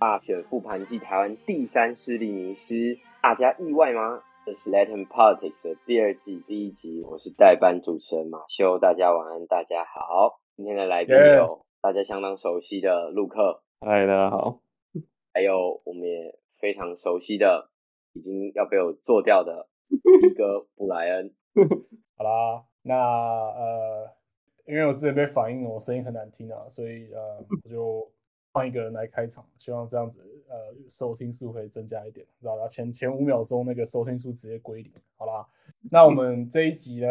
大选复盘季，台湾第三势力迷失，大家意外吗？这是《Latin Politics》的第二季第一集，我是代班主持人马修，大家晚安，大家好。今天的来宾有大家相当熟悉的陆克，嗨，大家好。还有我们也非常熟悉的，已经要被我做掉的 一哥布莱恩。好啦，那呃，因为我之前被反映我声音很难听啊，所以呃，我就。换一个人来开场，希望这样子，呃，收听数可以增加一点，知道吧？前前五秒钟那个收听数直接归零，好啦。那我们这一集呢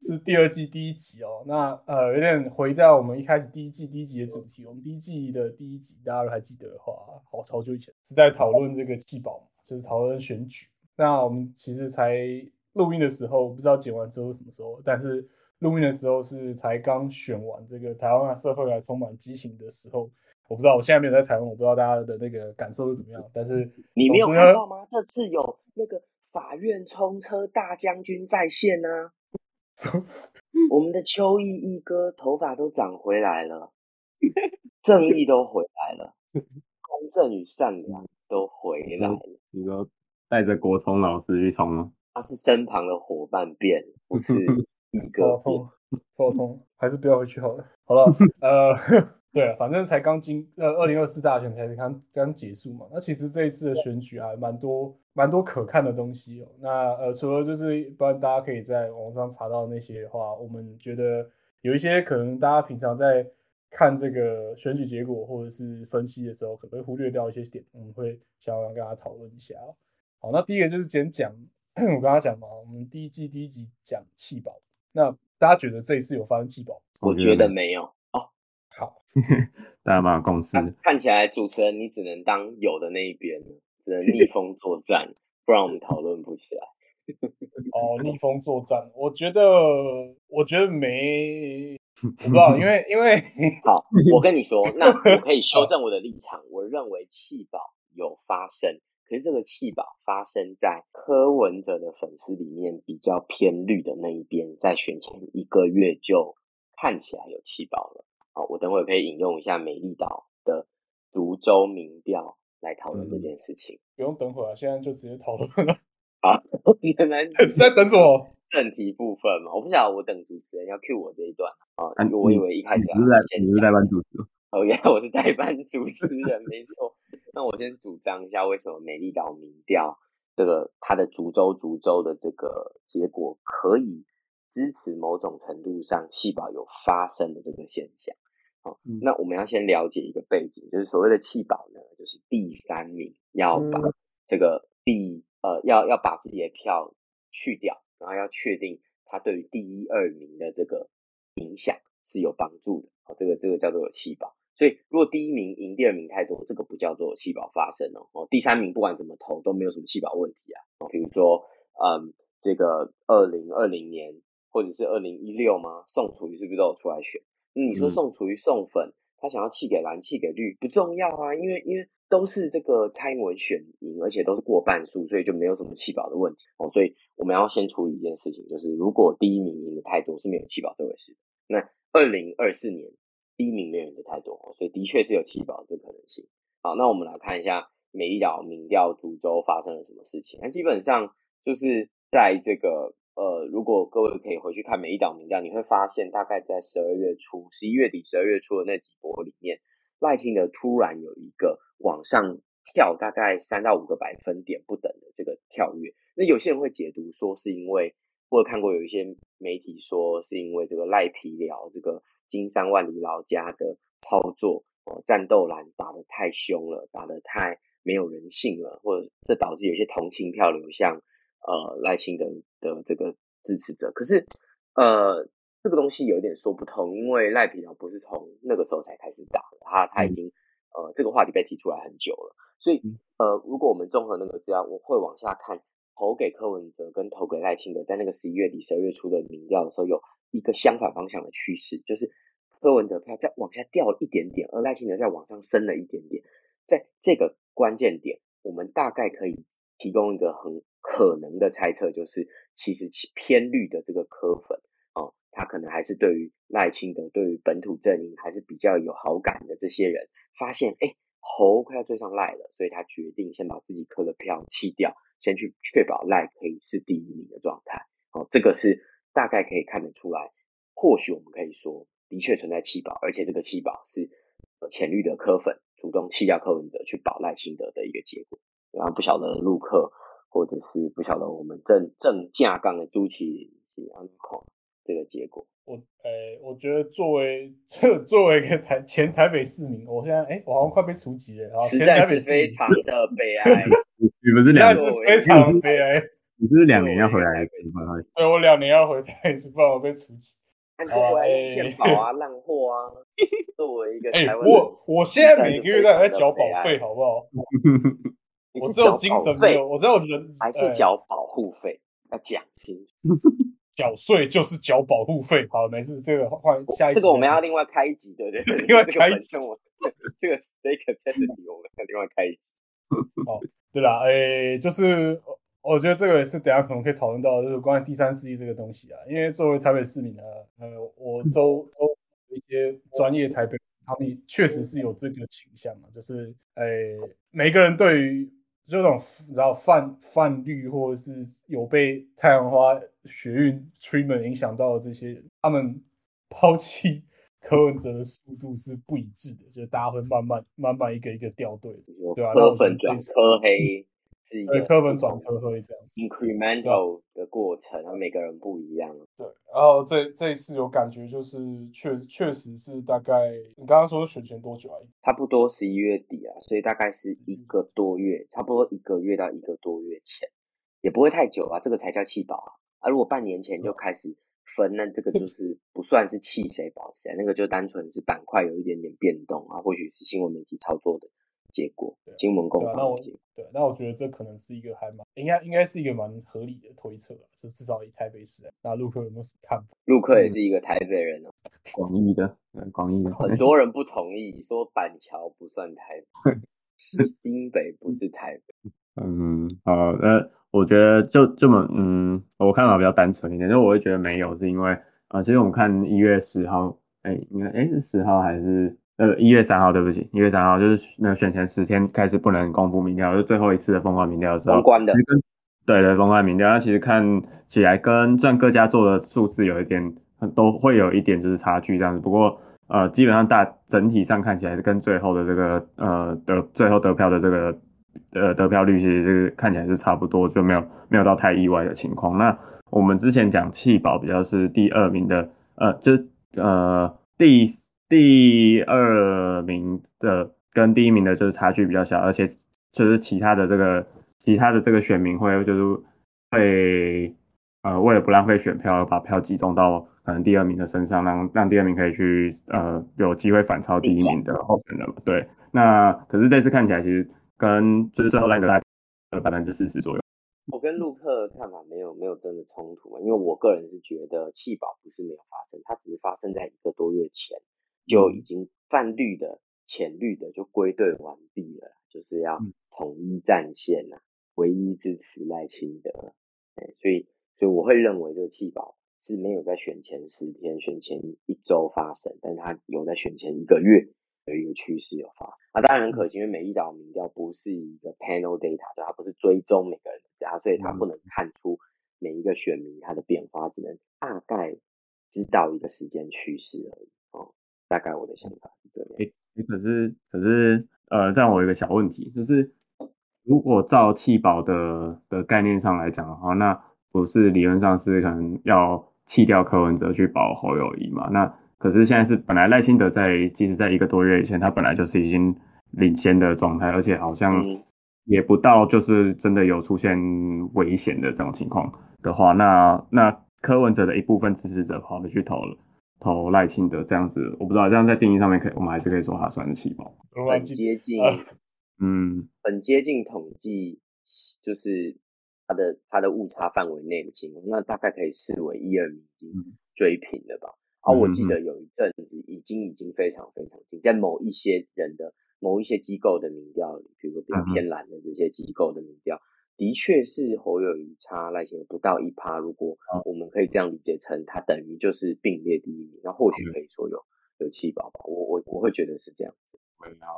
是第二季第一集哦。那呃，有点回到我们一开始第一季第一集的主题。我们第一季的第一集，大家还记得的话，好超久以前是在讨论这个气保，就是讨论选举。那我们其实才录音的时候，不知道剪完之后什么时候，但是录音的时候是才刚选完这个台湾的社会还充满激情的时候。我不知道，我现在没有在台湾，我不知道大家的那个感受是怎么样。但是你没有看到吗？这次有那个法院冲车大将军在线 呢。我们的秋意一哥头发都长回来了，正义都回来了，公正与善 良都回来了。你说带着国聪老师去冲吗？他是身旁的伙伴变，不是 一哥通，头痛，还是不要回去好了。好了，呃。对啊，反正才刚经呃二零二四大选才刚刚结束嘛。那其实这一次的选举还蛮多蛮多可看的东西哦。那呃除了就是一般大家可以在网上查到那些的话，我们觉得有一些可能大家平常在看这个选举结果或者是分析的时候，可能会忽略掉一些点，我们会想要跟大家讨论一下。好，那第一个就是先讲 我刚刚讲嘛，我们第一季第一集讲气保，那大家觉得这一次有发生气保？我觉得没有。好，大家蛮有共识。看起来主持人你只能当有的那一边，只能逆 风作战，不然我们讨论不起来。哦，逆风作战，我觉得，我觉得没，我不知道，因为因为好，我跟你说，那我可以修正我的立场。我认为弃保有发生，可是这个弃保发生在柯文哲的粉丝里面比较偏绿的那一边，在选前一个月就看起来有气保了。好，我等会可以引用一下美丽岛的涿州民调来讨论这件事情。不用等会儿，现在就直接讨论了。好，原来 是在等什么？正题部分嘛，我不晓得我等主持人要 cue 我这一段啊。我以为一开始你是你是代班主持哦，原来我是代班主持人，没错。那我先主张一下，为什么美丽岛民调这个它的竹州竹州的这个结果可以支持某种程度上气保有发生的这个现象。好，那我们要先了解一个背景，就是所谓的弃保呢，就是第三名要把这个第呃要要把自己的票去掉，然后要确定他对于第一二名的这个影响是有帮助的。哦，这个这个叫做弃保。所以如果第一名赢第二名太多，这个不叫做弃保发生哦。哦，第三名不管怎么投都没有什么弃保问题啊。哦，比如说嗯，这个二零二零年或者是二零一六吗？宋楚瑜是不是都有出来选？你说送厨余送粉，他想要弃给蓝弃给绿不重要啊，因为因为都是这个蔡英文选赢，而且都是过半数，所以就没有什么弃保的问题哦。所以我们要先处理一件事情，就是如果第一名赢的太多是没有弃保这回事。那二零二四年第一名没有赢的太多，所以的确是有弃保这可能性。好，那我们来看一下美丽岛民调株洲发生了什么事情。那基本上就是在这个。呃，如果各位可以回去看每一档民调，你会发现大概在十二月初、十一月底、十二月初的那几波里面，赖清德突然有一个往上跳，大概三到五个百分点不等的这个跳跃。那有些人会解读说，是因为或者看过有一些媒体说，是因为这个赖皮寮这个金山万里老家的操作，哦，战斗蓝打得太凶了，打得太没有人性了，或者这导致有些同情票流向。呃，赖清德的这个支持者，可是，呃，这个东西有一点说不通，因为赖皮条不是从那个时候才开始打的，他他已经呃这个话题被提出来很久了，所以呃如果我们综合那个资料，我会往下看，投给柯文哲跟投给赖清德，在那个十一月底、十二月初的民调的时候，有一个相反方向的趋势，就是柯文哲票再往下掉了一点点，而赖清德再往上升了一点点，在这个关键点，我们大概可以提供一个很可能的猜测，就是其实其偏绿的这个科粉。哦他可能还是对于赖清德、对于本土阵营还是比较有好感的。这些人发现，哎，侯快要追上赖了，所以他决定先把自己磕的票弃掉，先去确保赖可以是第一名的状态。哦，这个是大概可以看得出来。或许我们可以说，的确存在弃保，而且这个弃保是浅绿的科粉主动弃掉柯文哲去保赖清德的一个结果。然后不晓得陆克，或者是不晓得我们正正架杠的朱启安孔。这个结果，我诶，我觉得作为 这作为一个台前台北市民，我现在诶，我好像快被除籍了，实在是非常的悲哀。你们是两年，非常悲哀。你是不是两年要回来？对，我两年要回台北，不然我被除籍。作为健保啊、烂货啊，作为一个台湾，我我现在每个月都在缴保费，好不好？我只有精神没有，我只有人还是缴保护费，要讲清楚。缴税就是缴保护费，好，没事，这个换下一这个我们要另外开一集，对不对？另外开一集，这个 stake capacity 我们要另外开一集。哦，对啦，诶，就是我觉得这个也是等下可能可以讨论到，就是关于第三势力这个东西啊。因为作为台北市民呢，呃，我周周一些专业台北，他们确实是有这个倾向嘛，就是诶，每个人对于。就这种你知道泛泛绿或者是有被太阳花学运 treatment 影响到的这些人，他们抛弃柯文哲的速度是不一致的，就是大家会慢慢慢慢一个一个掉队，对吧？柯粉转柯黑。是一个科本转科会这样子，incremental 的过程，然后每个人不一样。对，然后这这一次有感觉，就是确确实是大概，你刚刚说选前多久啊？差不多十一月底啊，所以大概是一个多月，差不多一个月到一个多月前，也不会太久啊，这个才叫弃保啊。啊，如果半年前就开始分，那这个就 是不算是弃谁保谁，那个就单纯是板块有一点点变动啊，或许是新闻媒体操作的。结果，金门公那我对，那我觉得这可能是一个还蛮应该应该是一个蛮合理的推测就至少以台北市。那陆克有没有什么看法？陆克也是一个台北人哦，广义的，广义的，很多人不同意，说板桥不算台北，是新北不是台北。嗯，好，那我觉得就这么，嗯，我看法比较单纯一点，就我会觉得没有，是因为啊，其实我们看一月十号，哎，应该哎是十号还是？呃，一月三号，对不起，一月三号就是那选前十天开始不能公布民调，就是最后一次的封关民调的时候。封关的。对对，封关民调，那其实看起来跟算各家做的数字有一点，都会有一点就是差距这样子。不过呃，基本上大整体上看起来是跟最后的这个呃得最后得票的这个呃得票率其实是看起来是差不多，就没有没有到太意外的情况。那我们之前讲弃保比较是第二名的，呃，就是呃第。第二名的跟第一名的就是差距比较小，而且就是其他的这个其他的这个选民会就是会呃为了不浪费选票，而把票集中到可能第二名的身上，让让第二名可以去呃有机会反超第一名的候选人嘛。对，那可是这次看起来其实跟就是最后那个大概百分之四十左右。我跟陆克看法没有没有真的冲突嘛，因为我个人是觉得弃保不是没有发生，它只是发生在一个多月前。就已经泛绿的、浅绿的就归队完毕了，就是要统一战线呐，唯一支持赖清德。哎，所以，所以我会认为这个弃保是没有在选前十天、选前一周发生，但它有在选前一个月有一个趋势有发生。啊，当然很可惜，因为美丽岛民调不是一个 panel data，就它不是追踪每个人的家，所以它不能看出每一个选民他的变化，只能大概知道一个时间趋势而已。大概我的想法是这样。哎，可是可是呃，这样我有一个小问题，就是如果照弃保的的概念上来讲的话，那不是理论上是可能要弃掉柯文哲去保侯友谊嘛？那可是现在是本来赖清德在其实在一个多月以前，他本来就是已经领先的状态，而且好像也不到就是真的有出现危险的这种情况的话，那那柯文哲的一部分支持者跑回去投了投赖清德这样子，我不知道这样在定义上面可以，我们还是可以说他算是气包。很接近，嗯，很接近统计，就是他的他的误差范围内的情况，那大概可以视为一二名已经追平了吧？啊，我记得有一阵子已经已经非常非常近，在某一些人的某一些机构的民调里，比如说比较偏蓝的这些机构的民调。的确是侯友谊差赖清德不到一趴，如果我们可以这样理解成，他等于就是并列第一名，那或许可以说有有气宝吧，我我我会觉得是这样子。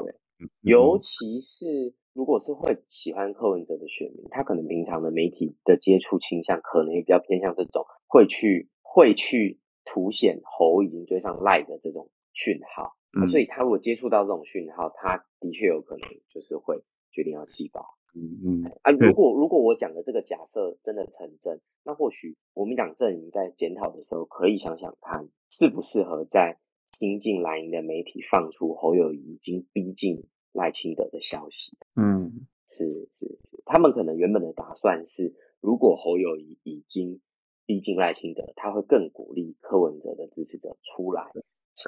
对，尤其是如果是会喜欢柯文哲的选民，他可能平常的媒体的接触倾向，可能也比较偏向这种会去会去凸显侯已经追上赖的这种讯号，所以他如果接触到这种讯号，他的确有可能就是会决定要气爆。嗯嗯啊，如果如果我讲的这个假设真的成真，那或许国民党阵营在检讨的时候，可以想想看，适不适合在新进蓝营的媒体放出侯友谊已经逼近赖清德的消息。嗯，是是是，他们可能原本的打算是，如果侯友谊已经逼近赖清德，他会更鼓励柯文哲的支持者出来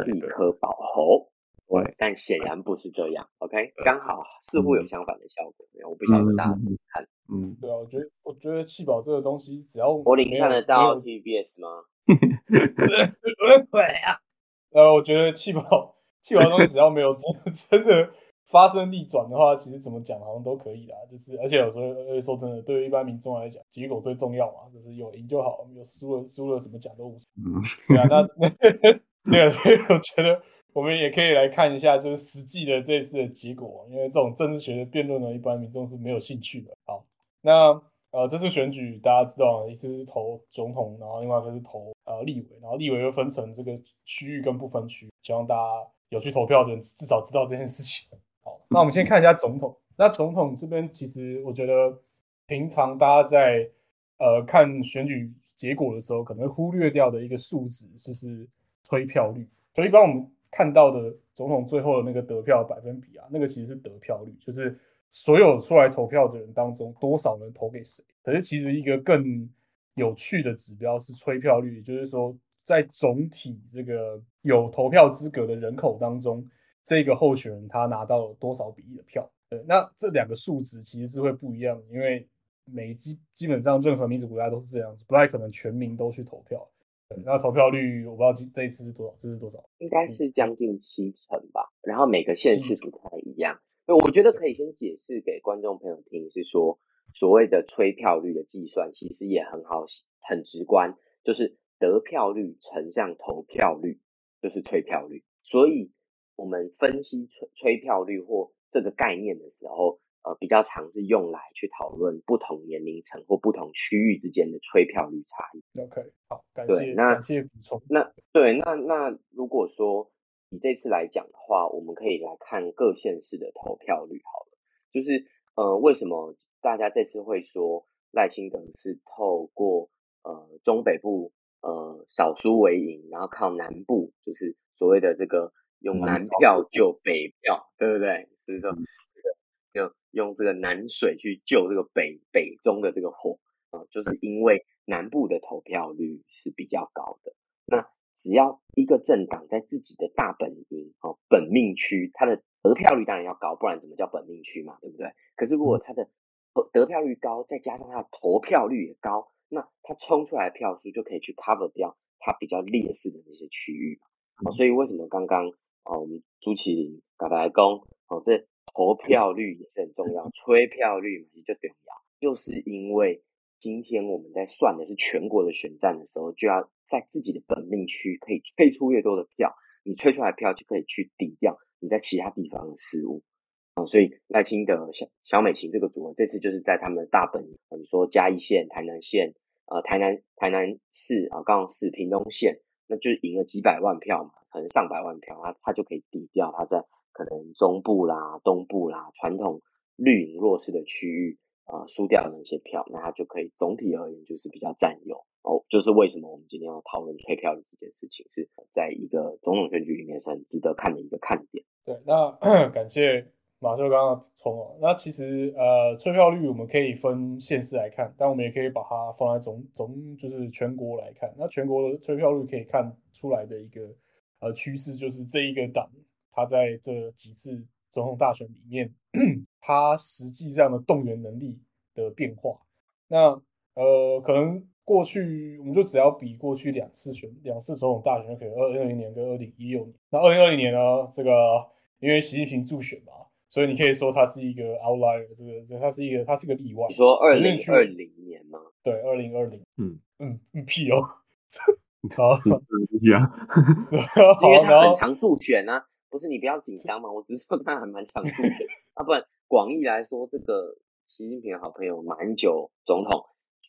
立刻保侯。对，但显然不是这样。OK，刚好似乎有相反的效果。我不晓得大家怎么看。嗯，对啊，我觉得我觉得气宝这个东西，只要柏林看得到 TBS 吗？对啊。呃，我觉得气宝 气宝东西只要没有真 真的发生逆转的话，其实怎么讲好像都可以啦。就是，而且有时候，说真的，对于一般民众来讲，结果最重要嘛。就是有赢就好，有输了输了怎么讲都无所谓。嗯，对啊，那对啊，所以我觉得。我们也可以来看一下，就是实际的这次的结果，因为这种政治学的辩论呢，一般民众是没有兴趣的。好，那呃，这次选举大家知道，一次是投总统，然后另外一个是投呃立委，然后立委又分成这个区域跟不分区，希望大家有去投票的人至少知道这件事情。好，那我们先看一下总统。那总统这边其实我觉得，平常大家在呃看选举结果的时候，可能忽略掉的一个数值就是推票率。所以一般我们看到的总统最后的那个得票百分比啊，那个其实是得票率，就是所有出来投票的人当中多少人投给谁。可是其实一个更有趣的指标是催票率，就是说在总体这个有投票资格的人口当中，这个候选人他拿到了多少比例的票。对，那这两个数值其实是会不一样，因为每基基本上任何民主国家都是这样子，不太可能全民都去投票。那投票率我不知道这这一次是多少，这是多少？应该是将近七成吧。然后每个县市不太一样。我觉得可以先解释给观众朋友听，是说所谓的催票率的计算，其实也很好，很直观，就是得票率乘上投票率，就是催票率。所以我们分析催催票率或这个概念的时候。呃，比较常是用来去讨论不同年龄层或不同区域之间的催票率差异。OK，好，感谢，那感谢补充。那对，那那如果说以这次来讲的话，我们可以来看各县市的投票率好了。就是呃，为什么大家这次会说赖清德是透过呃中北部呃少输为赢，然后靠南部就是所谓的这个用南票救北票，对不对？所以说。用用这个南水去救这个北北中的这个火啊，就是因为南部的投票率是比较高的。那只要一个政党在自己的大本营哦本命区，它的得票率当然要高，不然怎么叫本命区嘛，对不对？可是如果它的得票率高，再加上它的投票率也高，那它冲出来的票数就可以去 cover 掉它比较劣势的那些区域嘛。所以为什么刚刚啊，我们朱启林、嘎达公哦这。投票率也是很重要，催票率嘛就重要，就是因为今天我们在算的是全国的选战的时候，就要在自己的本命区可以催出越多的票，你催出来票就可以去抵掉你在其他地方的失误啊。所以赖清德、小小美琴这个组合，这次就是在他们的大本营，你说嘉义县、台南县、呃台南台南市啊、高雄市、屏东县，那就赢了几百万票嘛，可能上百万票，他他就可以抵掉他在。可能中部啦、东部啦，传统绿营弱势的区域啊，输掉了那些票，那他就可以总体而言就是比较占有哦。就是为什么我们今天要讨论退票的这件事情，是在一个总统选举里面是很值得看的一个看点。对，那 感谢马修刚刚补充哦，那其实呃，退票率我们可以分县市来看，但我们也可以把它放在总总就是全国来看。那全国的退票率可以看出来的一个呃趋势，就是这一个党它在这几次总统大选里面，他实际上的动员能力的变化。那呃，可能过去我们就只要比过去两次选两次总统大选，可能二零二零年跟二零一六年。那二零二零年呢，这个因为习近平助选嘛。所以你可以说他是一个 outlier，这个它是一个它是个例外。你说二零二零年吗？对，二零二零。嗯嗯嗯，屁哦！好，屁啊！因为他很常助选啊，不是你不要紧张嘛，我只是说他还蛮常助选。啊，不然广义来说，这个习近平的好朋友马英九总统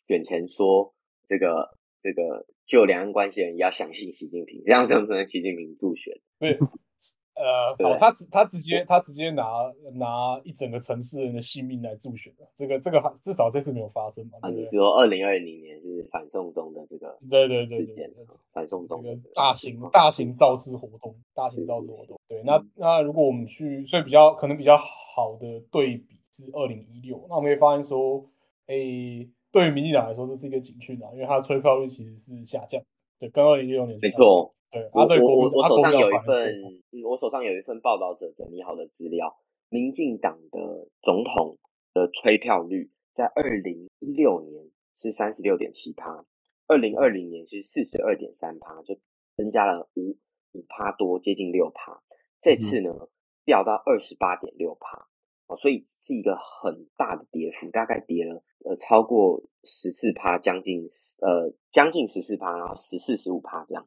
选前说，这个这个就两岸关系人也要相信习近平，这样算不能习近平助选？对。呃，好，他直他直接他直接拿拿一整个城市人的性命来助选的，这个这个至少这次没有发生嘛？啊，你说二零二零年是反送中的这个对对对对反送中这个大型大型造势活动，大型造势活动。对，那那如果我们去，所以比较可能比较好的对比是二零一六，那我们会发现说，哎，对于民进党来说这是一个警讯啊，因为它的催票率其实是下降，对，跟二零一六年没错。对，我我我手上有一份，我手上有一份报道者整理好的资料，民进党的总统的吹票率在二零一六年是三十六点七趴，二零二零年是四十二点三趴，就增加了五五趴多，接近六趴。这次呢掉到二十八点六趴，哦，所以是一个很大的跌幅，大概跌了呃超过十四趴，将近呃将近十四趴，然后十四十五趴这样。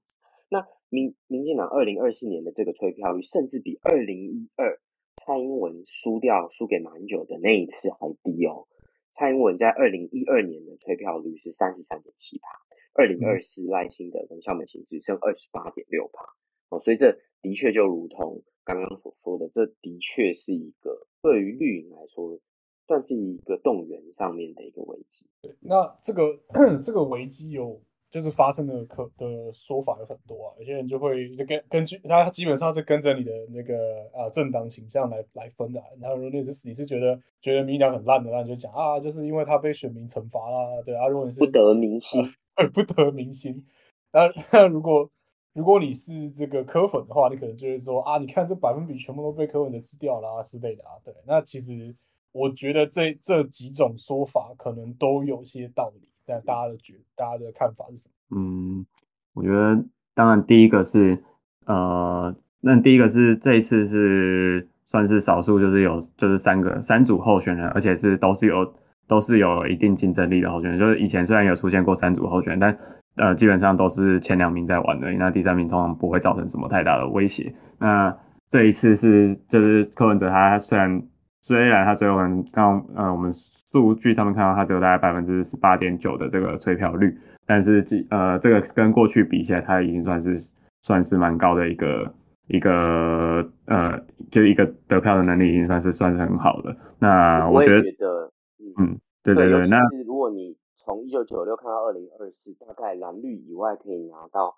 那民民进党二零二四年的这个催票率，甚至比二零一二蔡英文输掉输给马英九的那一次还低哦。蔡英文在二零一二年的催票率是三十三点七趴，二零二四赖清德跟肖美琴只剩二十八点六趴哦。所以这的确就如同刚刚所说的，这的确是一个对于绿营来说，算是一个动员上面的一个危机。对，那这个 这个危机有。就是发生的可的说法有很多啊，有些人就会就根根据他基本上是跟着你的那个啊政党倾向来来分的。然后如果你是你是觉得觉得民调很烂的，那你就讲啊，就是因为他被选民惩罚啦，对啊。如果你是不得民心，不得民心。那那如果如果你是这个科粉的话，你可能就会说啊，你看这百分比全部都被科粉的吃掉了之类的啊。对，那其实我觉得这这几种说法可能都有些道理。那大家的觉，大家的看法是什么？嗯，我觉得当然第一个是，呃，那第一个是这一次是算是少数，就是有就是三个三组候选人，而且是都是有都是有一定竞争力的候选人。就是以前虽然有出现过三组候选人，但呃基本上都是前两名在玩的，那第三名通常不会造成什么太大的威胁。那这一次是就是柯文哲他虽然虽然他最后能刚呃我们。数据上面看到，它只有大概百分之十八点九的这个催票率，但是呃，这个跟过去比起来，它已经算是算是蛮高的一个一个呃，就一个得票的能力，已经算是算是很好的。那我觉得，嗯，对对对，那如果你从一九九六看到二零二四，大概蓝绿以外可以拿到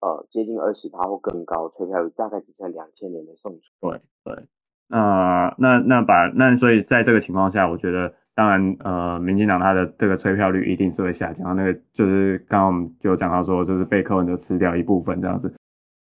呃接近二十趴或更高催票率，大概只剩两千年的送出。对对，那那那把那所以在这个情况下，我觉得。当然，呃，民进党它的这个催票率一定是会下降。那个就是刚刚我们就讲到说，就是被柯文哲吃掉一部分这样子。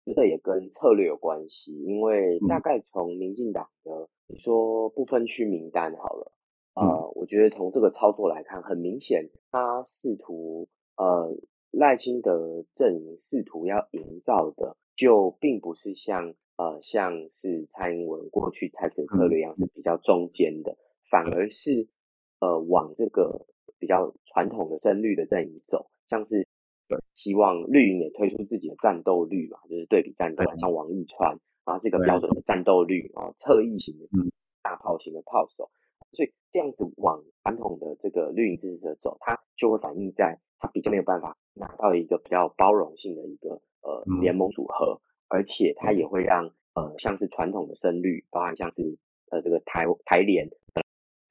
这个也跟策略有关系，因为大概从民进党的你说不分区名单好了，呃，我觉得从这个操作来看，很明显他试图呃赖清德阵营试图要营造的，就并不是像呃像是蔡英文过去采取的策略一样是比较中间的，反而是。呃，往这个比较传统的深绿的阵营走，像是希望绿营也推出自己的战斗率嘛，就是对比战斗，像王义川啊，这个标准的战斗率啊，侧翼型的大炮型的炮手，所以这样子往传统的这个绿营支持者走，他就会反映在他比较没有办法拿到一个比较包容性的一个呃联盟组合，而且他也会让呃像是传统的深绿，包含像是呃这个台台联。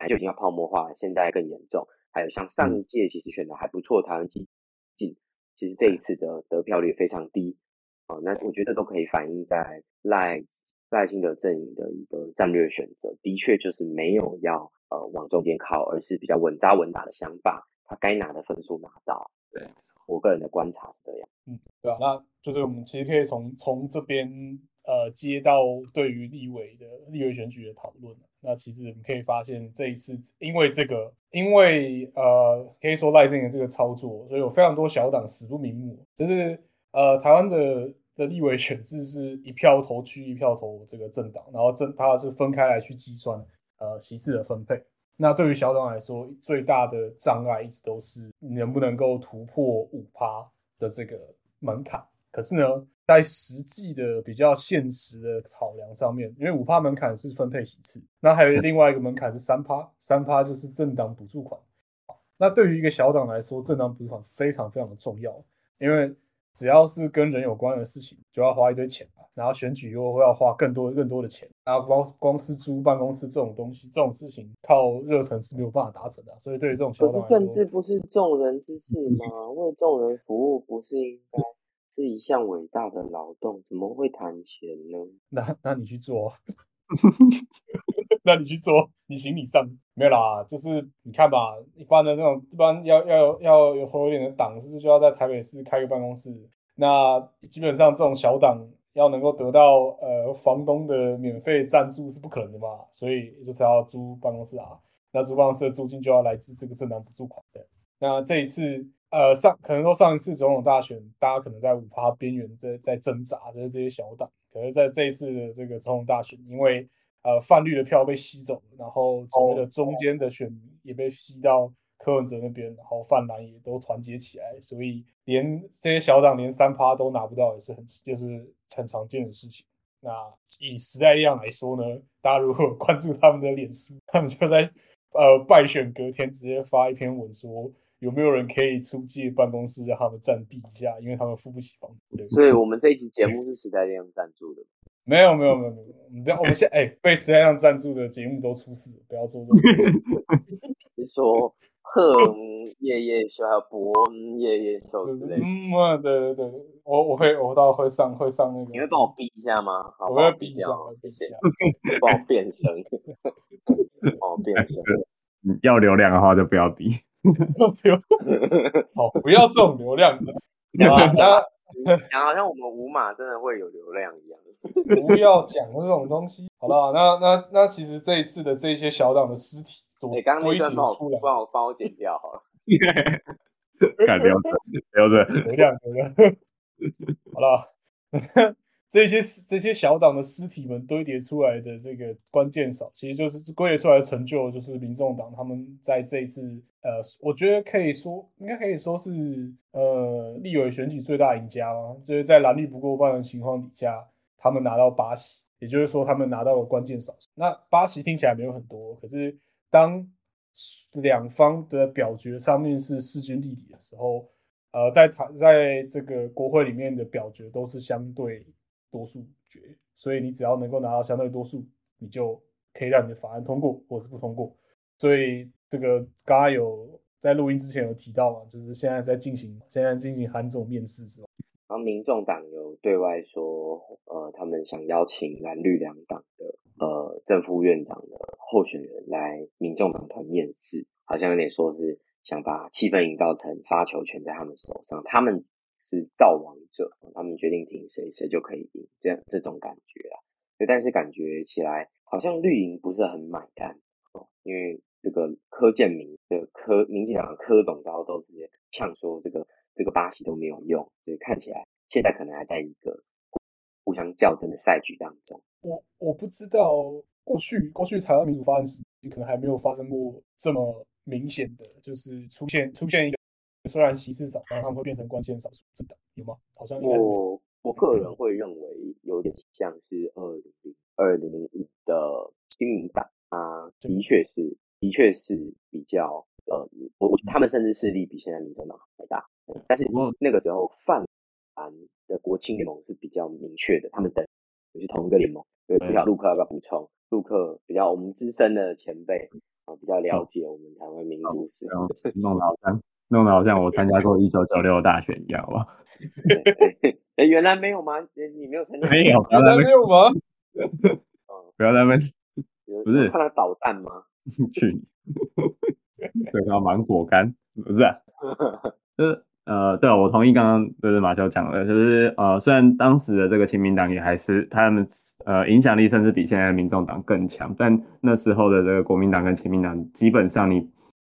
就已经要泡沫化了，现在更严重。还有像上一届其实选的还不错，台湾基进，其实这一次的得票率非常低。哦，那我觉得都可以反映在赖赖清德阵营的一个战略选择，的确就是没有要呃往中间靠，而是比较稳扎稳打的想法，他该拿的分数拿到。对我个人的观察是这样。嗯，对啊，那就是我们其实可以从从这边呃接到对于立委的立委选举的讨论。那其实我们可以发现，这一次因为这个，因为呃可以说赖政的这个操作，所以有非常多小党死不瞑目。就是呃台湾的的立委选制是一票投区，一票投这个政党，然后政它是分开来去计算呃席次的分配。那对于小党来说，最大的障碍一直都是能不能够突破五趴的这个门槛。可是呢，在实际的比较现实的考量上面，因为五趴门槛是分配席次，那还有另外一个门槛是三趴，三趴就是政党补助款。那对于一个小党来说，政党补助款非常非常的重要，因为只要是跟人有关的事情，就要花一堆钱嘛。然后选举又会要花更多更多的钱，然后光光是租办公室这种东西，这种事情靠热忱是没有办法达成的。所以对于这种小党可是政治不是众人之事吗？为众人服务不是应该是一项伟大的劳动？怎么会谈钱呢？那那你去做，那你去做，你行你上，没有啦。就是你看吧，一般的那种，一般要要要有头有点的党，是不是就要在台北市开个办公室？那基本上这种小党要能够得到呃房东的免费赞助是不可能的嘛，所以就是要租办公室啊。那租办公室的租金就要来自这个政党补助款的。那这一次呃上可能说上一次总统大选，大家可能在五趴边缘在在挣扎，就是这些小党。可是在这一次的这个总统大选，因为呃泛绿的票被吸走，然后所谓的中间的选民也被吸到柯文哲那边，然后泛蓝也都团结起来，所以连这些小党连三趴都拿不到，也是很就是很常见的事情。那以时代力量来说呢，大家如果关注他们的脸书，他们就在呃败选隔天直接发一篇文说，有没有人可以出借办公室让他们暂避一下，因为他们付不起房租。所以我们这一期节目是时代力量赞助的。没有没有没有没有，你不要，我们现哎、被时代力量赞助的节目都出事，不要做这种事情。你说贺夜夜秀还有伯夜夜秀之类的，嗯，啊对对对，我我会我到会上会上那个，你会帮我避一下吗？好我不好会比一下，谢谢下。帮我变声，帮我变声。你要流量的话就不要比。好，不要这种流量的，讲啊，讲好像我们五马真的会有流量一样。不要讲这种东西。好了，那那那其实这一次的这些小党的尸体所你刚刚那堆叠段帮我出来，帮我帮我剪掉好了。改标准，标准。流量流量。好了，这些这些小党的尸体们堆叠出来的这个关键少，其实就是归叠出来的成就，就是民众党他们在这一次呃，我觉得可以说应该可以说是呃立委选举最大赢家嘛，就是在蓝绿不过半的情况底下，他们拿到八席，也就是说他们拿到了关键少数。那八席听起来没有很多，可是当两方的表决上面是势均力敌的时候，呃，在台在这个国会里面的表决都是相对多数决，所以你只要能够拿到相对多数，你就可以让你的法案通过或者是不通过。所以这个刚刚有在录音之前有提到嘛，就是现在在进行现在进行韩总面试是吧？然后民众党有对外说，呃，他们想邀请蓝绿两党的呃正副院长的候选人来民众党团面试，好像有点说是想把气氛营造成发球权在他们手上，他们是造王者，他们决定挺谁，谁就可以赢，这样这种感觉啊。对，但是感觉起来好像绿营不是很买单哦，因为这个柯建明的柯民进党的柯总招都直接呛说这个这个巴西都没有用，所以看起来现在可能还在一个互相较真的赛局当中。我我不知道过去过去台湾民主发展史可能还没有发生过这么明显的，就是出现出现一个虽然席次少，但他们会变成关键少数政党，有吗？好像应该是没有。我我个人会认为有点像是二零零二零零一的新民党啊，的确是的确是比较呃，我我他们甚至势力比现在民众党还大，嗯但是那个时候泛蓝的国青联盟是比较明确的，他们等于是同一个联盟。对，不晓得陆克要不要补充？陆克比较我们资深的前辈啊，比较了解我们台湾民主史。弄得好像弄得好像我参加过一九九六大选一样吧？哎，原来没有吗？诶你没有参加？没有，原来没有吗？不要在那边 有不是有看他导弹吗？去你，对，他芒果干不是、啊，就是呃，对啊，我同意刚刚就是马修讲的，就是呃，虽然当时的这个亲民党也还是他们呃影响力甚至比现在的民众党更强，但那时候的这个国民党跟亲民党基本上你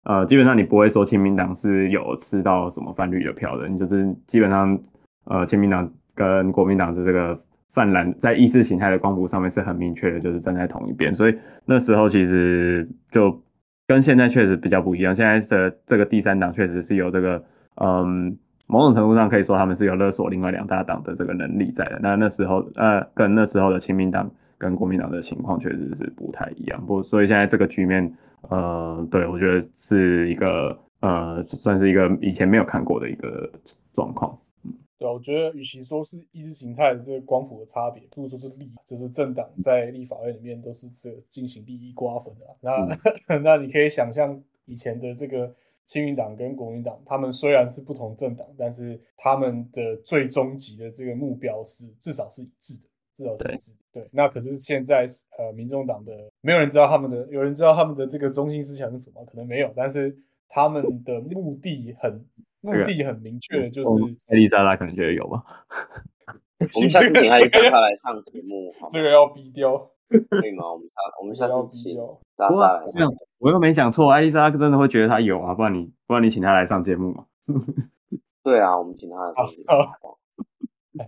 呃基本上你不会说亲民党是有吃到什么泛绿的票的，你就是基本上呃亲民党跟国民党的这个泛蓝在意识形态的光谱上面是很明确的，就是站在同一边，所以那时候其实就跟现在确实比较不一样。现在的这个第三党确实是有这个，嗯，某种程度上可以说他们是有勒索另外两大党的这个能力在的。那那时候，呃，跟那时候的亲民党跟国民党的情况确实是不太一样。不，所以现在这个局面，呃，对我觉得是一个，呃，算是一个以前没有看过的一个状况。嗯对啊，我觉得与其说是意识形态的这个光谱的差别，不如说是利，就是政党在立法院里面都是这进行利益瓜分的、啊。那、那你可以想象以前的这个亲民党跟国民党，他们虽然是不同政党，但是他们的最终极的这个目标是至少是一致的，至少是一致的。对，那可是现在呃，民众党的没有人知道他们的，有人知道他们的这个中心思想是什么？可能没有，但是他们的目的很。目的很明确的就是，艾丽莎拉可能觉得有吧。我们下次请艾丽莎拉来上节目，这个要逼掉，可以吗？我们下我们下要次请。莎莎来上这样，我又没讲错，艾丽莎真的会觉得他有啊，不然你不然你请他来上节目嘛。对啊，我们请她来上节目，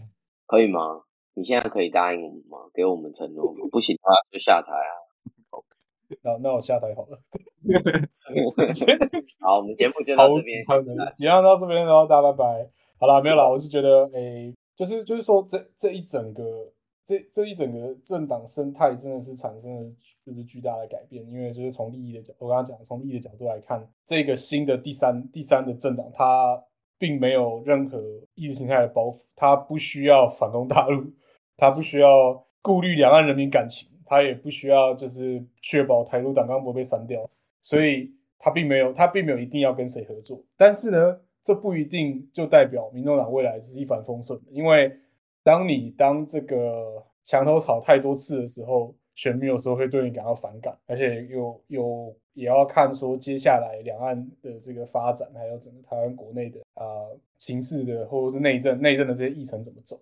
可以吗？你现在可以答应我们吗？给我们承诺吗？不行的话就下台啊！那那我下台好了。好，我们节目就好到这边，节目到这边，然后大家拜拜。好啦，没有啦，我是觉得，诶、就是就是说这这一整个这这一整个政党生态真的是产生了就是巨大的改变，因为就是从利益的角，我刚刚讲从利益的角度来看，这个新的第三第三的政党，它并没有任何意识形态的包袱，它不需要反攻大陆，他不需要顾虑两岸人民感情，他也不需要就是确保台独党纲不被删掉，所以他并没有他并没有一定要跟谁合作，但是呢，这不一定就代表民众党未来是一帆风顺的，因为当你当这个墙头草太多次的时候，选民有时候会对你感到反感，而且有有也要看说接下来两岸的这个发展，还有整个台湾国内的啊、呃情势的或者是内政内政的这些议程怎么走。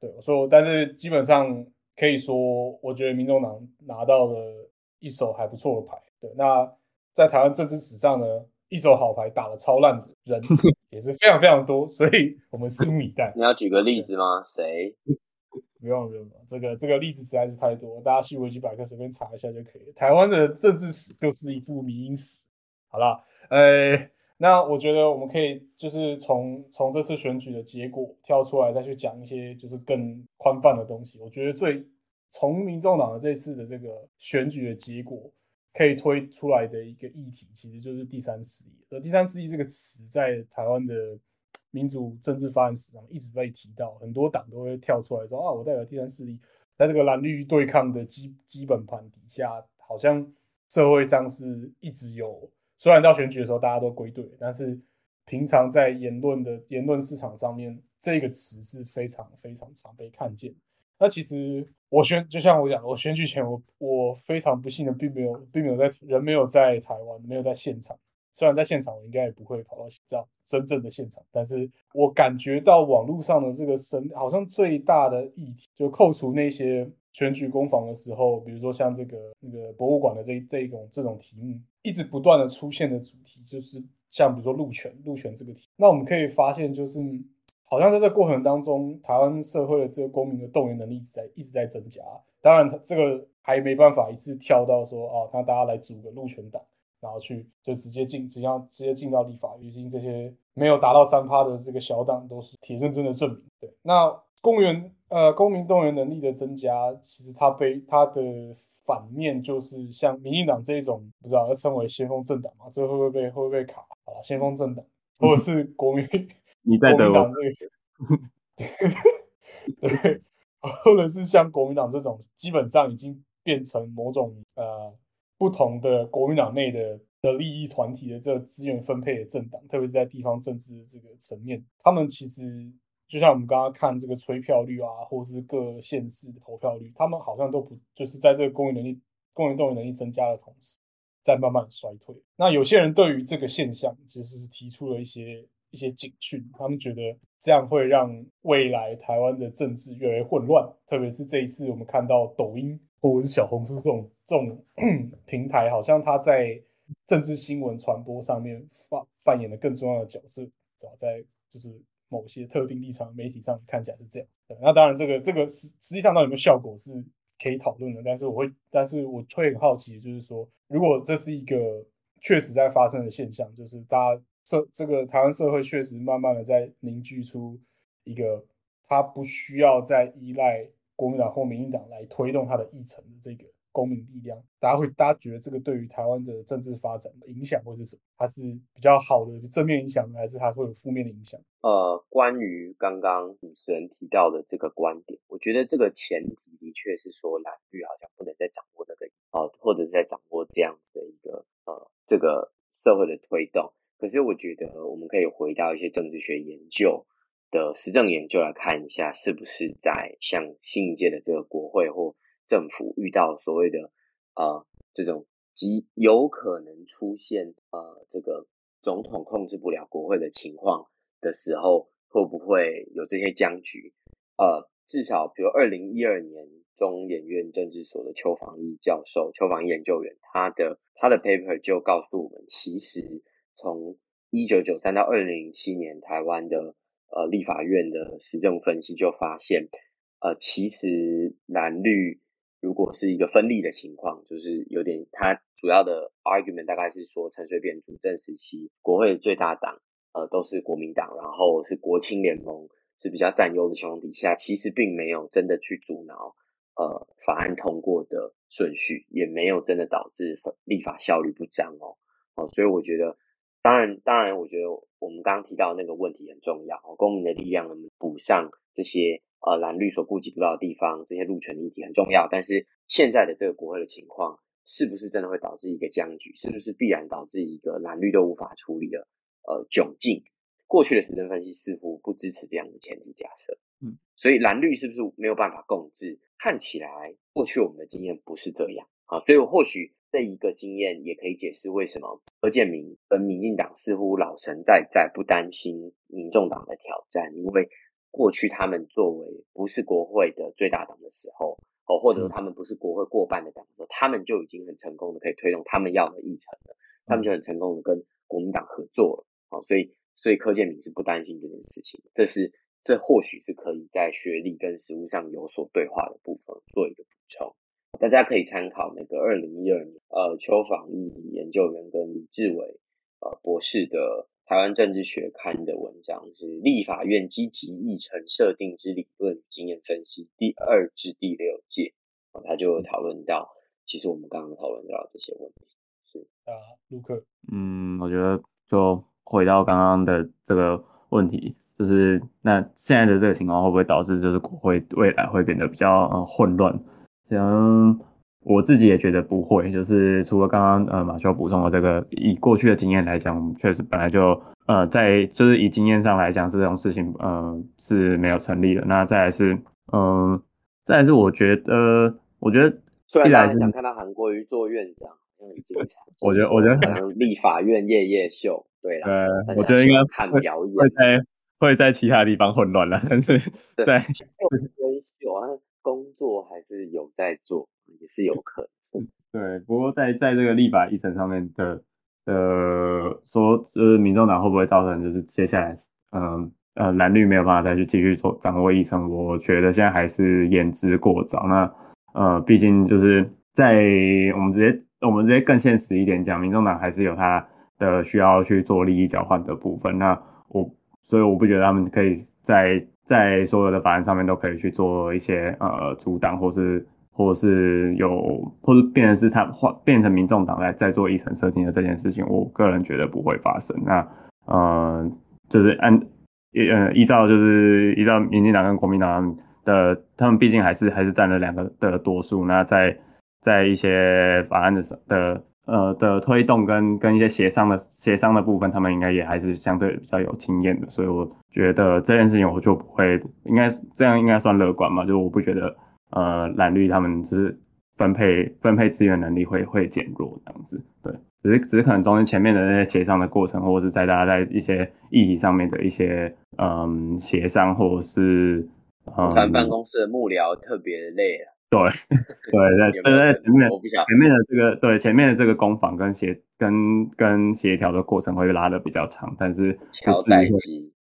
对，我说，但是基本上可以说，我觉得民众党拿到了一手还不错的牌。对，那在台湾政治史上呢，一手好牌打得超烂的人 也是非常非常多，所以我们拭目以待。你要举个例子吗？谁？不用不用，这个这个例子实在是太多，大家去维基百科随便查一下就可以了。台湾的政治史就是一部迷因史。好了，呃，那我觉得我们可以就是从从这次选举的结果跳出来，再去讲一些就是更宽泛的东西。我觉得最从民众党的这次的这个选举的结果可以推出来的一个议题，其实就是第三势力。而第三势力这个词在台湾的民主政治发展史上一直被提到，很多党都会跳出来说啊，我代表第三势力，在这个蓝绿对抗的基基本盘底下，好像社会上是一直有，虽然到选举的时候大家都归队，但是平常在言论的言论市场上面，这个词是非常非常常被看见。那其实我选，就像我讲的，我选举前我我非常不幸的，并没有并没有在人没有在台湾，没有在现场。虽然在现场，我应该也不会跑到这样真正的现场，但是我感觉到网络上的这个声，好像最大的议题，就扣除那些选举攻防的时候，比如说像这个那个博物馆的这这一种这种题目，一直不断的出现的主题，就是像比如说路权，路权这个题，那我们可以发现，就是好像在这过程当中，台湾社会的这个公民的动员能力一直在一直在增加。当然，这个还没办法一次跳到说啊，那大家来组个路权党。然后去就直接进，只要直接进到立法院，毕竟这些没有达到三趴的这个小党都是铁铮铮的证明。对，那公员呃公民动员能力的增加，其实它被它的反面就是像民进党这一种，不知道要称为先锋政党嘛？这会不会被会不会被卡？好了，先锋政党或者是 国民你在德国国民党这个，对，或者是像国民党这种，基本上已经变成某种呃。不同的国民党内的的利益团体的这个资源分配的政党，特别是在地方政治的这个层面，他们其实就像我们刚刚看这个催票率啊，或是各县市的投票率，他们好像都不就是在这个公民能力、公民动员能力增加的同时，在慢慢衰退。那有些人对于这个现象，其实是提出了一些一些警讯，他们觉得这样会让未来台湾的政治越来越混乱，特别是这一次我们看到抖音或者是小红书这种这种 平台，好像它在政治新闻传播上面发扮演了更重要的角色，早在就是。某些特定立场媒体上看起来是这样，那当然这个这个实实际上到底有没有效果是可以讨论的，但是我会，但是我会很好奇，就是说，如果这是一个确实在发生的现象，就是大家社这个台湾社会确实慢慢的在凝聚出一个，他不需要再依赖国民党或民进党来推动他的议程的这个。公民力量，大家会，大家觉得这个对于台湾的政治发展的影响会是什么？它是比较好的正面影响呢，还是它会有负面的影响？呃，关于刚刚主持人提到的这个观点，我觉得这个前提的确是说蓝绿好像不能再掌握那个哦，或者是在掌握这样子的一个呃这个社会的推动。可是我觉得我们可以回到一些政治学研究的实证研究来看一下，是不是在像新一届的这个国会或政府遇到所谓的呃这种极有可能出现呃这个总统控制不了国会的情况的时候，会不会有这些僵局？呃，至少比如二零一二年中研院政治所的邱防义教授、邱防义研究员，他的他的 paper 就告诉我们，其实从一九九三到二零零七年台湾的呃立法院的实政分析就发现，呃，其实蓝绿。如果是一个分立的情况，就是有点，它主要的 argument 大概是说，陈水扁主政时期，国会的最大党，呃，都是国民党，然后是国青联盟是比较占优的情况底下，其实并没有真的去阻挠，呃，法案通过的顺序，也没有真的导致立法效率不彰哦，哦，所以我觉得，当然，当然，我觉得我们刚刚提到那个问题很重要，公民的力量能补上这些。呃，蓝绿所顾及不到的地方，这些路权议题很重要。但是现在的这个国会的情况，是不是真的会导致一个僵局？是不是必然导致一个蓝绿都无法处理的呃窘境？过去的时政分析似乎不支持这样的前提假设。嗯，所以蓝绿是不是没有办法共治？看起来过去我们的经验不是这样啊。所以或许这一个经验也可以解释为什么柯建明跟民进党似乎老神在在，不担心民众党的挑战，因为。过去他们作为不是国会的最大党的时候，哦，或者说他们不是国会过半的党的时候，他们就已经很成功的可以推动他们要的议程了，他们就很成功的跟国民党合作了，哦，所以所以柯建明是不担心这件事情，这是这或许是可以在学历跟实务上有所对话的部分做一个补充，大家可以参考那个二零一二年呃邱访义研究员跟李志伟呃博士的。台湾政治学刊的文章是《立法院积极议程设定之理论经验分析》第二至第六届，他就讨论到，其实我们刚刚讨论到这些问题是啊，卢克，嗯，我觉得就回到刚刚的这个问题，就是那现在的这个情况会不会导致就是国会未来会变得比较混乱？像我自己也觉得不会，就是除了刚刚呃马修补充的这个，以过去的经验来讲，我们确实本来就呃在就是以经验上来讲，这种事情呃是没有成立的。那再来是嗯，再来是我觉得，我觉得虽然想看到韩国瑜做院长很精彩，我觉得我觉得可能立法院夜夜秀，对了，对，我觉得应该看表演会在会在其他地方混乱了，但是在秀啊工作还是有在做。也是有可能，对。不过在在这个立法议程上面的呃说，就是民众党会不会造成就是接下来嗯呃蓝绿没有办法再去继续做掌握议程？我觉得现在还是言之过早。那呃，毕竟就是在我们直接我们直接更现实一点讲，民众党还是有他的需要去做利益交换的部分。那我所以我不觉得他们可以在在所有的法案上面都可以去做一些呃阻挡或是。或是有，或者变成是他换变成民众党来在做议程设定的这件事情，我个人觉得不会发生。那呃，就是按呃依照就是依照民进党跟国民党的，他们毕竟还是还是占了两个的多数。那在在一些法案的的呃的推动跟跟一些协商的协商的部分，他们应该也还是相对比较有经验的，所以我觉得这件事情我就不会，应该这样应该算乐观嘛，就是我不觉得呃蓝绿他们就是分配分配资源能力会会减弱这样子，对，只是只是可能中间前面的那些协商的过程，或者是在大家在一些议题上面的一些嗯协商，或者是嗯团办公室的幕僚特别累了。对对对，这在前面前面的这个对前面的这个攻防跟协跟跟协调的过程会拉的比较长，但是不至于会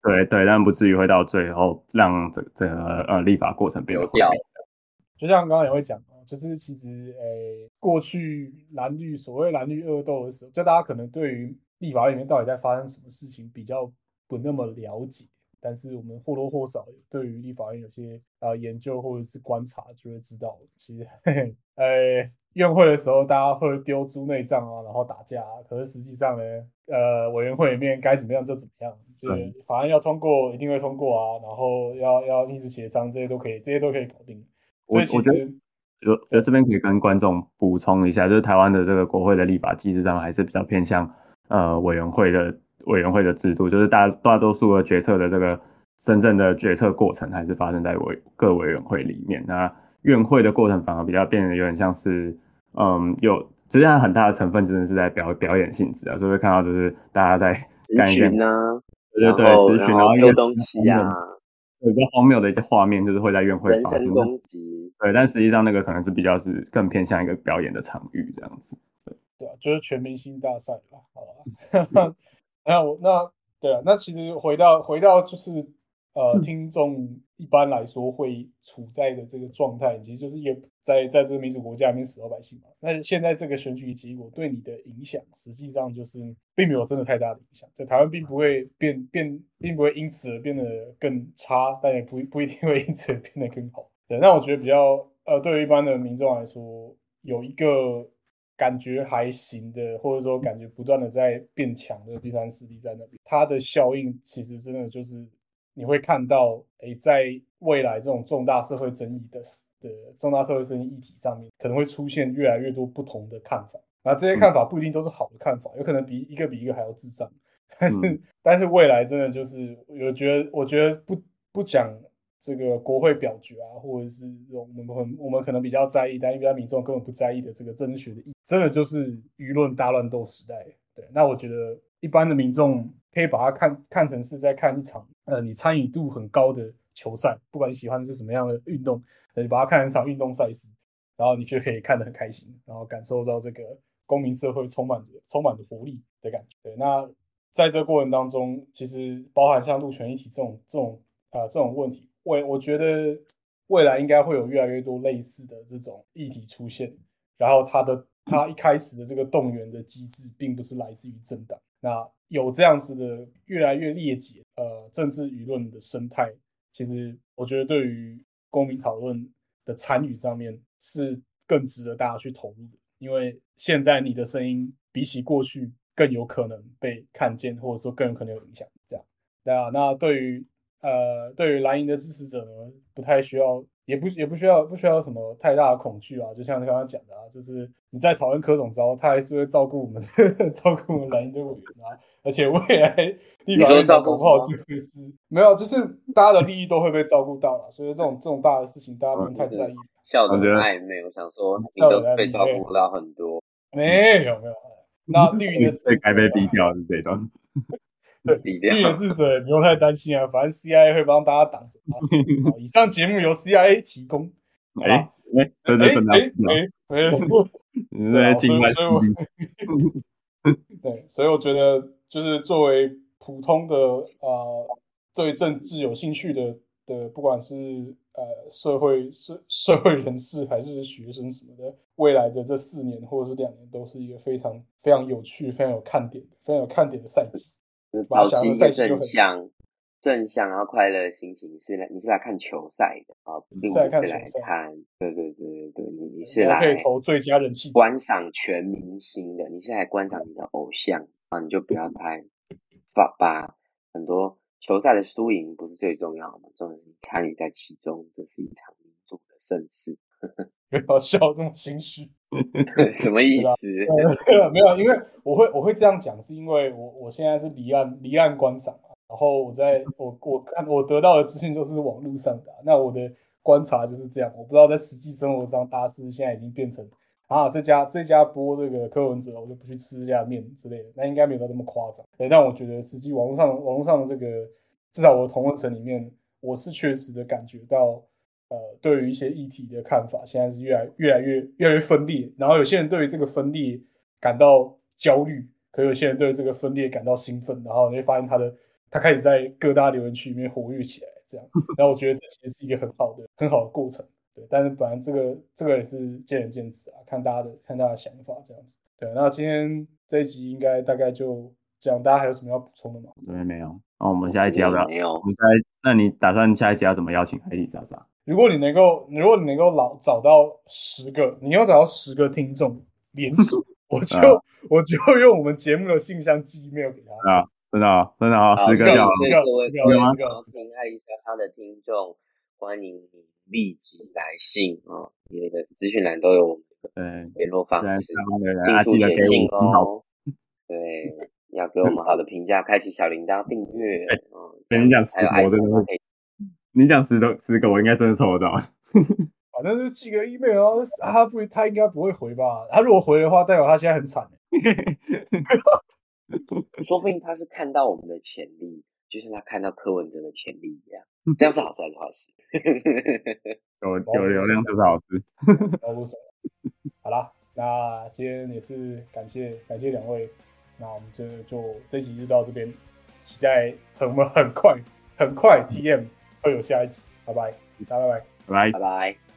对对，但不至于会到最后让这这个呃立法过程变得掉。就像刚刚也会讲就是其实诶过去蓝绿所谓蓝绿恶斗的时候，就大家可能对于立法里面到底在发生什么事情比较不那么了解。但是我们或多或少对于立法院有些呃研究或者是观察，就会知道，其实呃院会的时候大家会丢猪内脏啊，然后打架，可是实际上呢，呃委员会里面该怎么样就怎么样，就是法案要通过一定会通过啊，然后要要一直协商，这些都可以，这些都可以搞定。我我觉得，我觉得这边可以跟观众补充一下，就是台湾的这个国会的立法机制上还是比较偏向呃委员会的。委员会的制度就是大大多数的决策的这个真正的决策过程还是发生在委各委员会里面。那院会的过程反而比较变得有点像是，嗯，有其实它很大的成分真的是在表表演性质啊，所以会看到就是大家在 咨询啊，对对对，咨询然后丢东西啊，有比较荒谬的一些画面就是会在院会人身攻击，对，但实际上那个可能是比较是更偏向一个表演的场域这样子，对对啊，就是全明星大赛吧，好吧。那我那对啊，那其实回到回到就是呃，听众一般来说会处在的这个状态，其实就是也在在这个民主国家里面死老百姓嘛。那现在这个选举结果对你的影响，实际上就是并没有真的太大的影响。在台湾并不会变变，并不会因此而变得更差，但也不不一定会因此而变得更好。对，那我觉得比较呃，对于一般的民众来说，有一个。感觉还行的，或者说感觉不断的在变强的第三势力在那边，它的效应其实真的就是你会看到，哎，在未来这种重大社会争议的的重大社会争议议题上面，可能会出现越来越多不同的看法。那这些看法不一定都是好的看法，有可能比一个比一个还要智障。但是，但是未来真的就是，我觉得，我觉得不不讲。这个国会表决啊，或者是这种我们很我们可能比较在意，但一般民众根本不在意的这个政治学的意义，真的就是舆论大乱斗时代。对，那我觉得一般的民众可以把它看看成是在看一场呃你参与度很高的球赛，不管你喜欢的是什么样的运动，你把它看成一场运动赛事，然后你就可以看得很开心，然后感受到这个公民社会充满着充满着活力的感觉。对，那在这过程当中，其实包含像路权议题这种这种啊这种问题。我我觉得未来应该会有越来越多类似的这种议题出现，然后它的它一开始的这个动员的机制，并不是来自于政党，那有这样子的越来越裂解呃政治舆论的生态，其实我觉得对于公民讨论的参与上面是更值得大家去投入的，因为现在你的声音比起过去更有可能被看见，或者说更有可能有影响，这样对啊，那对于。呃，对于蓝营的支持者呢，不太需要，也不也不需要，不需要什么太大的恐惧啊。就像刚刚讲的啊，就是你在讨论柯总招，他还是会照顾我们，照顾我们蓝营的委员啊。而且未来立法院照顾好就会是没有，就是大家的利益都会被照顾到了。所以这种这种大的事情，大家不用太在意。笑的暧昧，我想说你都被照顾到很多。没有没有，那绿营的该被逼掉是这段。对，绿的智者不用太担心啊，反正 CIA 会帮大家挡着。以上节目由 CIA 提供。哎哎，真的真的，哎哎，对，所以所以我，对，所以我觉得就是作为普通的呃对政治有兴趣的的，不管是呃社会社社会人士还是学生什么的，未来的这四年或者是两年，都是一个非常非常有趣、非常有看点、非常有看点的赛季。保持一个正向、正向然后快乐的心情，是来你是来看球赛的啊，并不是来看，对对对对对，你你是来投最佳人气观赏全明星的，你是来观赏你的偶像啊，你就不要太把把很多球赛的输赢不是最重要的，重要是你参与在其中，这是一场民主的盛事。不要笑这么心虚，什么意思？呃没有，因为我会我会这样讲，是因为我我现在是离岸离岸观赏嘛，然后我在我我看我得到的资讯就是网络上的啊，那我的观察就是这样，我不知道在实际生活上，大家是现在已经变成啊这家这家播这个柯文哲，我就不去吃这家面之类的，那应该没有到那么夸张。对，但我觉得实际网络上网络上的这个，至少我的同温层里面，我是确实的感觉到。呃，对于一些议题的看法，现在是越来越来越越来越分裂。然后有些人对于这个分裂感到焦虑，可有些人对这个分裂感到兴奋。然后你会发现他的他开始在各大留言区里面活跃起来，这样。然后我觉得这其实是一个很好的很好的过程。对，但是本来这个这个也是见仁见智啊，看大家的看大家的想法这样子。对，那今天这一集应该大概就这样，大家还有什么要补充的吗？这边没有。那我们下一集要不要？没有。我们下一，那你打算下一集要怎么邀请海底莎莎？如果你能够，如果你能够老找到十个，你要找到十个听众连锁，我就我就用我们节目的信箱寄 email 给他啊，真的啊，真的啊，十个要。十各位各位吗想要听艾丽莎莎的听众，欢迎你立即来信啊，你的资讯栏都有我们对的联络方式，上方的人尽啊，记得给速写信。哦。对，要给我们好的评价，开启小铃铛订阅，嗯，这跟你讲样才有艾丽直播真的是莎莎可以。你讲十个十个，我应该真的抽得到。反正就寄个 email 啊，他不他应该不会回吧？他如果回的话，代表他现在很惨欸。说不定他是看到我们的潜力，就像他看到柯文哲的潜力一样，这样是好事还是坏事？有有流量就是好事。好啦，那今天也是感谢感谢两位，那我们就就这集就到这边，期待很我们很快很快 TM 会有下一集，拜拜，大家拜拜。拜拜拜。拜。